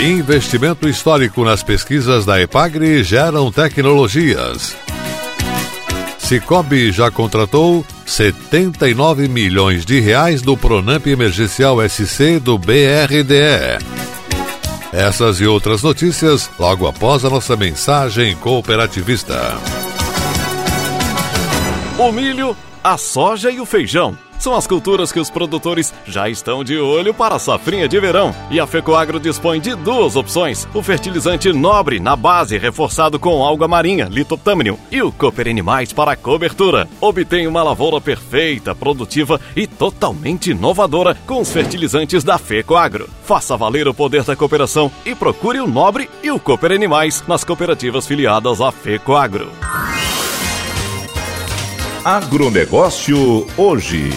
Investimento histórico nas pesquisas da Epagre geram tecnologias. Cicobi já contratou 79 milhões de reais do Pronamp Emergencial SC do BRDE. Essas e outras notícias logo após a nossa mensagem cooperativista. O milho, a soja e o feijão são as culturas que os produtores já estão de olho para a safrinha de verão. E a Fecoagro dispõe de duas opções: o fertilizante nobre na base, reforçado com alga marinha, litoptâmino, e o Cooper Animais para cobertura. Obtém uma lavoura perfeita, produtiva e totalmente inovadora com os fertilizantes da Fecoagro. Faça valer o poder da cooperação e procure o Nobre e o Cooper Animais nas cooperativas filiadas à Fecoagro. Agronegócio hoje.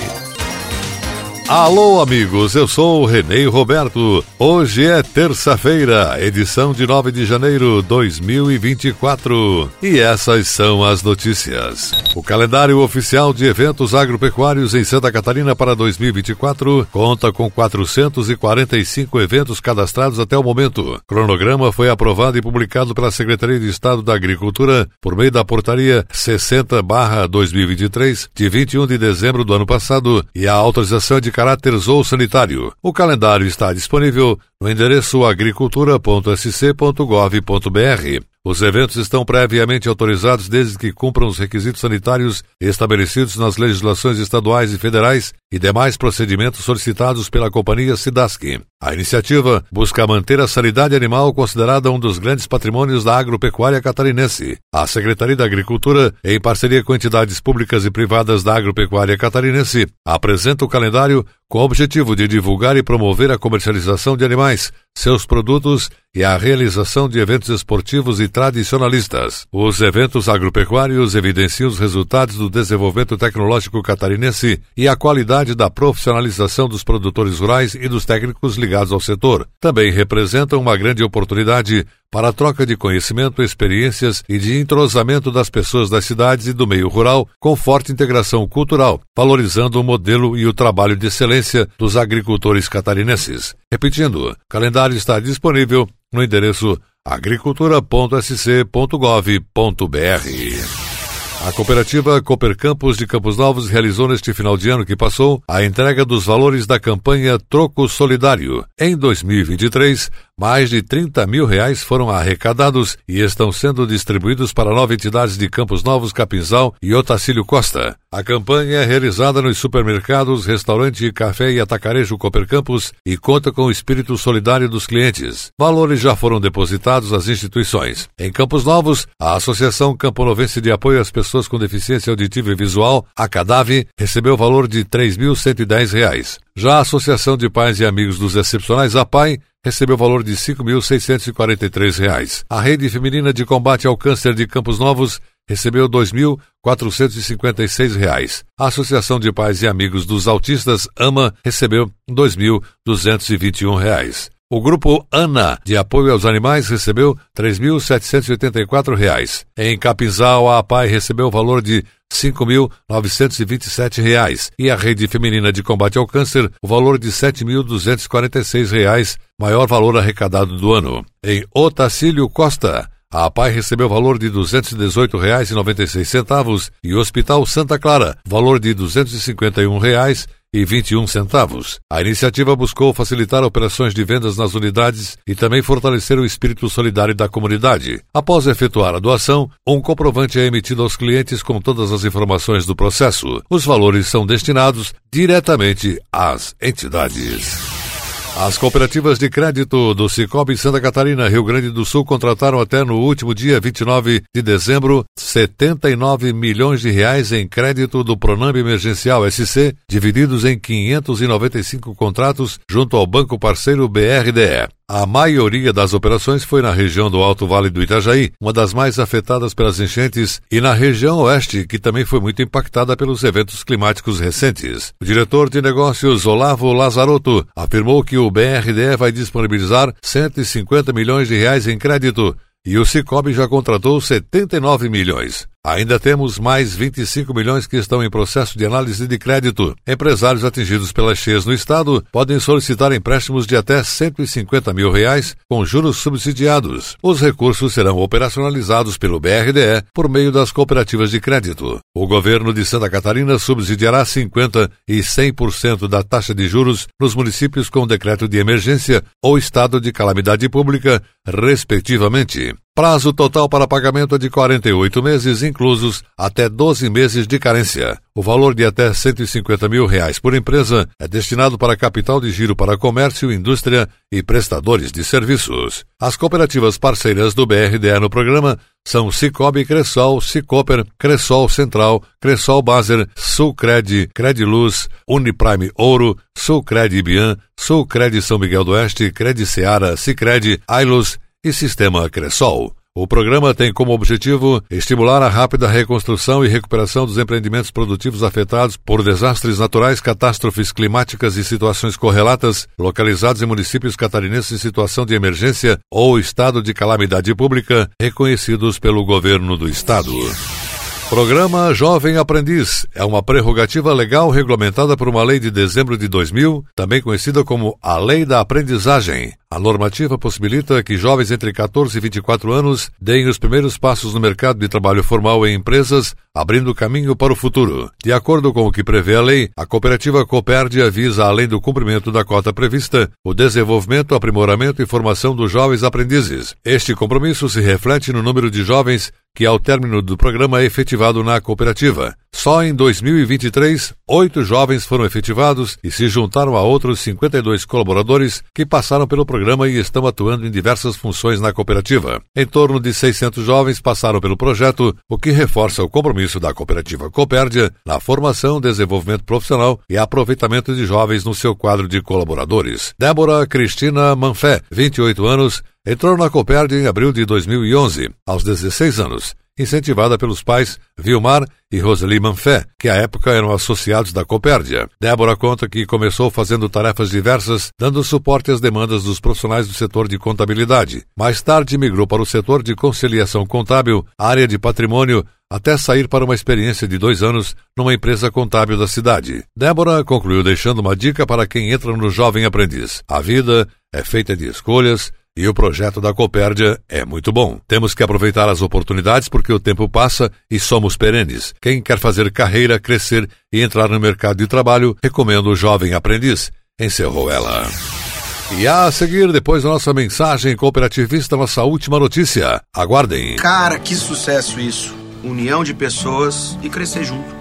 Alô, amigos, eu sou o Renê Roberto. Hoje é terça-feira, edição de 9 de janeiro de 2024. E essas são as notícias. O calendário oficial de eventos agropecuários em Santa Catarina para 2024 conta com 445 eventos cadastrados até o momento. O cronograma foi aprovado e publicado pela Secretaria de Estado da Agricultura por meio da portaria 60/2023 de 21 de dezembro do ano passado e a autorização de caráter zoossanitário. O calendário está disponível no endereço agricultura.sc.gov.br. Os eventos estão previamente autorizados desde que cumpram os requisitos sanitários estabelecidos nas legislações estaduais e federais e demais procedimentos solicitados pela companhia Sidask. A iniciativa busca manter a sanidade animal considerada um dos grandes patrimônios da agropecuária catarinense. A Secretaria da Agricultura, em parceria com entidades públicas e privadas da agropecuária catarinense, apresenta o calendário com o objetivo de divulgar e promover a comercialização de animais, seus produtos e a realização de eventos esportivos e tradicionalistas. Os eventos agropecuários evidenciam os resultados do desenvolvimento tecnológico catarinense e a qualidade da profissionalização dos produtores rurais e dos técnicos ligados ao setor. Também representam uma grande oportunidade para a troca de conhecimento, experiências e de entrosamento das pessoas das cidades e do meio rural, com forte integração cultural, valorizando o modelo e o trabalho de excelência dos agricultores catarinenses. Repetindo, o calendário está disponível no endereço agricultura.sc.gov.br. A cooperativa Cooper Campos de Campos Novos realizou neste final de ano que passou a entrega dos valores da campanha Troco Solidário. Em 2023, mais de 30 mil reais foram arrecadados e estão sendo distribuídos para nove entidades de Campos Novos, Capinzal e Otacílio Costa. A campanha é realizada nos supermercados, restaurante, café e atacarejo Cooper Campos e conta com o espírito solidário dos clientes. Valores já foram depositados às instituições. Em Campos Novos, a Associação Camponovense de Apoio às Pessoas com Deficiência Auditiva e Visual, a CADAV, recebeu o valor de R$ 3.110. Já a Associação de Pais e Amigos dos Excepcionais, a PAI, recebeu o valor de R$ 5.643. A Rede Feminina de Combate ao Câncer de Campos Novos recebeu R$ 2.456. A Associação de Pais e Amigos dos Autistas, AMA, recebeu R$ 2.221. O grupo ANA, de apoio aos animais, recebeu R$ 3.784. Em Capinzal, a APAI recebeu o valor de R$ 5.927 e a Rede Feminina de Combate ao Câncer o valor de R$ 7.246, maior valor arrecadado do ano. Em Otacílio Costa, A APAI recebeu valor de R$ 218,96 e o Hospital Santa Clara, valor de 251 reais e 21 centavos. A iniciativa buscou facilitar operações de vendas nas unidades e também fortalecer o espírito solidário da comunidade. Após efetuar a doação, um comprovante é emitido aos clientes com todas as informações do processo. Os valores são destinados diretamente às entidades. As cooperativas de crédito do Cicobi Santa Catarina, Rio Grande do Sul, contrataram até no último dia 29 de dezembro 79 milhões de reais em crédito do Pronamp Emergencial SC, divididos em 595 contratos junto ao banco parceiro BRDE. A maioria das operações foi na região do Alto Vale do Itajaí, uma das mais afetadas pelas enchentes, e na região oeste, que também foi muito impactada pelos eventos climáticos recentes. O diretor de negócios Olavo Lazarotto afirmou que o BRDE vai disponibilizar 150 milhões de reais em crédito e o Cicobi já contratou 79 milhões. Ainda temos mais 25 milhões que estão em processo de análise de crédito. Empresários atingidos pelas cheias no estado podem solicitar empréstimos de até 150 mil reais com juros subsidiados. Os recursos serão operacionalizados pelo BRDE por meio das cooperativas de crédito. O governo de Santa Catarina subsidiará 50% e 100% da taxa de juros nos municípios com decreto de emergência ou estado de calamidade pública, respectivamente. Prazo total para pagamento é de 48 meses, inclusos até 12 meses de carência. O valor de até 150 mil reais por empresa é destinado para capital de giro para comércio, indústria e prestadores de serviços. As cooperativas parceiras do BRDE no programa são Cicobi Cressol, Cicoper, Cressol Central, Cressol Baser, Sulcred, Crediluz, Uniprime Ouro, Sulcred Ibian, Sulcred São Miguel do Oeste, Cred Seara, Cicred, Ailos e Sistema Cressol. O programa tem como objetivo estimular a rápida reconstrução e recuperação dos empreendimentos produtivos afetados por desastres naturais, catástrofes climáticas e situações correlatas, localizados em municípios catarinenses em situação de emergência ou estado de calamidade pública, reconhecidos pelo governo do estado. Programa Jovem Aprendiz é uma prerrogativa legal regulamentada por uma lei de dezembro de 2000, também conhecida como a Lei da Aprendizagem. A normativa possibilita que jovens entre 14 e 24 anos deem os primeiros passos no mercado de trabalho formal em empresas, abrindo caminho para o futuro. De acordo com o que prevê a lei, a cooperativa Copérdia visa, além do cumprimento da cota prevista, o desenvolvimento, aprimoramento e formação dos jovens aprendizes. Este compromisso se reflete no número de jovens que, ao término do programa, é efetivado na cooperativa. Só em 2023, oito jovens foram efetivados e se juntaram a outros 52 colaboradores que passaram pelo programa e estão atuando em diversas funções na cooperativa. Em torno de 600 jovens passaram pelo projeto, o que reforça o compromisso da cooperativa Copérdia na formação, desenvolvimento profissional e aproveitamento de jovens no seu quadro de colaboradores. Débora Cristina Manfé, 28 anos, entrou na Copérdia em abril de 2011, aos 16 anos incentivada pelos pais Vilmar e Roseli Manfé, que à época eram associados da Copérdia. Débora conta que começou fazendo tarefas diversas, dando suporte às demandas dos profissionais do setor de contabilidade. Mais tarde migrou para o setor de conciliação contábil, área de patrimônio, até sair para uma experiência de dois anos numa empresa contábil da cidade. Débora concluiu deixando uma dica para quem entra no jovem aprendiz. A vida é feita de escolhas e o projeto da Copérdia é muito bom. Temos que aproveitar as oportunidades porque o tempo passa e somos perenes. Quem quer fazer carreira, crescer e entrar no mercado de trabalho, recomendo o Jovem Aprendiz. Encerrou ela. E a seguir, depois da nossa mensagem cooperativista, nossa última notícia. Aguardem. Cara, que sucesso isso. União de pessoas e crescer junto.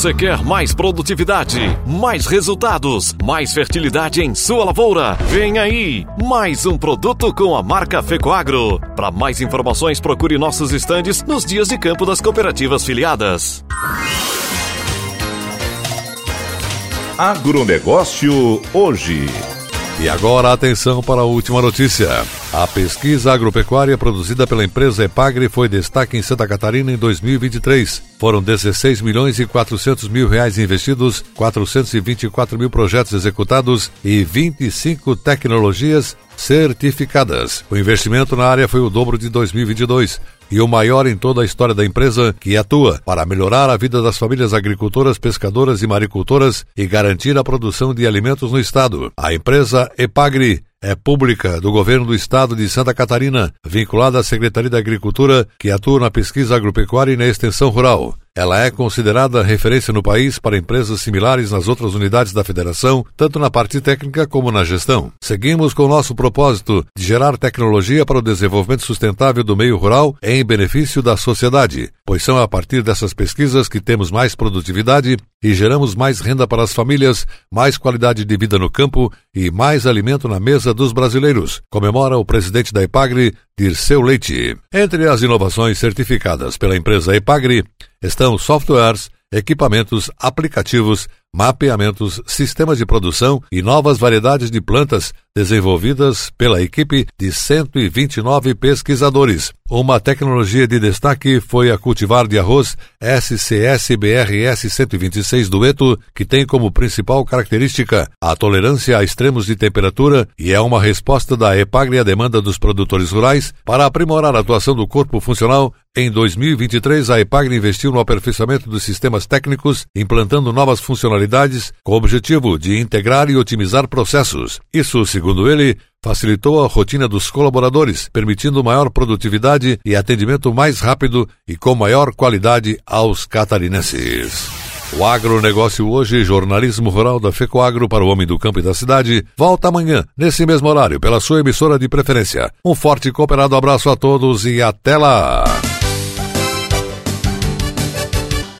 Você quer mais produtividade, mais resultados, mais fertilidade em sua lavoura? Vem aí, mais um produto com a marca Fecoagro. Para mais informações, procure nossos estandes nos dias de campo das cooperativas filiadas. Agronegócio hoje. E agora atenção para a última notícia. A pesquisa agropecuária produzida pela empresa Epagre foi destaque em Santa Catarina em 2023. Foram 16 milhões e 400 mil reais investidos, 424 mil projetos executados e 25 tecnologias certificadas. O investimento na área foi o dobro de 2022 e o maior em toda a história da empresa, que atua para melhorar a vida das famílias agricultoras, pescadoras e maricultoras e garantir a produção de alimentos no estado. A empresa Epagri é pública do governo do estado de Santa Catarina, vinculada à Secretaria da Agricultura, que atua na pesquisa agropecuária e na extensão rural. Ela é considerada referência no país para empresas similares nas outras unidades da federação, tanto na parte técnica como na gestão. Seguimos com o nosso propósito de gerar tecnologia para o desenvolvimento sustentável do meio rural em benefício da sociedade, pois são a partir dessas pesquisas que temos mais produtividade e geramos mais renda para as famílias, mais qualidade de vida no campo e mais alimento na mesa dos brasileiros, comemora o presidente da Epagre, Dirceu Leite. Entre as inovações certificadas pela empresa Epagre estão softwares, equipamentos, aplicativos, mapeamentos, sistemas de produção e novas variedades de plantas desenvolvidas pela equipe de 129 pesquisadores. Uma tecnologia de destaque foi a cultivar de arroz SCS-BRS 126 Dueto, que tem como principal característica a tolerância a extremos de temperatura e é uma resposta da EPAGRE à demanda dos produtores rurais para aprimorar a atuação do corpo funcional. Em 2023, a EPAGRE investiu no aperfeiçoamento dos sistemas técnicos, implantando novas com o objetivo de integrar e otimizar processos. Isso, segundo ele, facilitou a rotina dos colaboradores, permitindo maior produtividade e atendimento mais rápido e com maior qualidade aos catarinenses. O agronegócio hoje, jornalismo rural da FECOAGro para o homem do campo e da cidade, volta amanhã, nesse mesmo horário, pela sua emissora de preferência. Um forte e cooperado abraço a todos e até lá!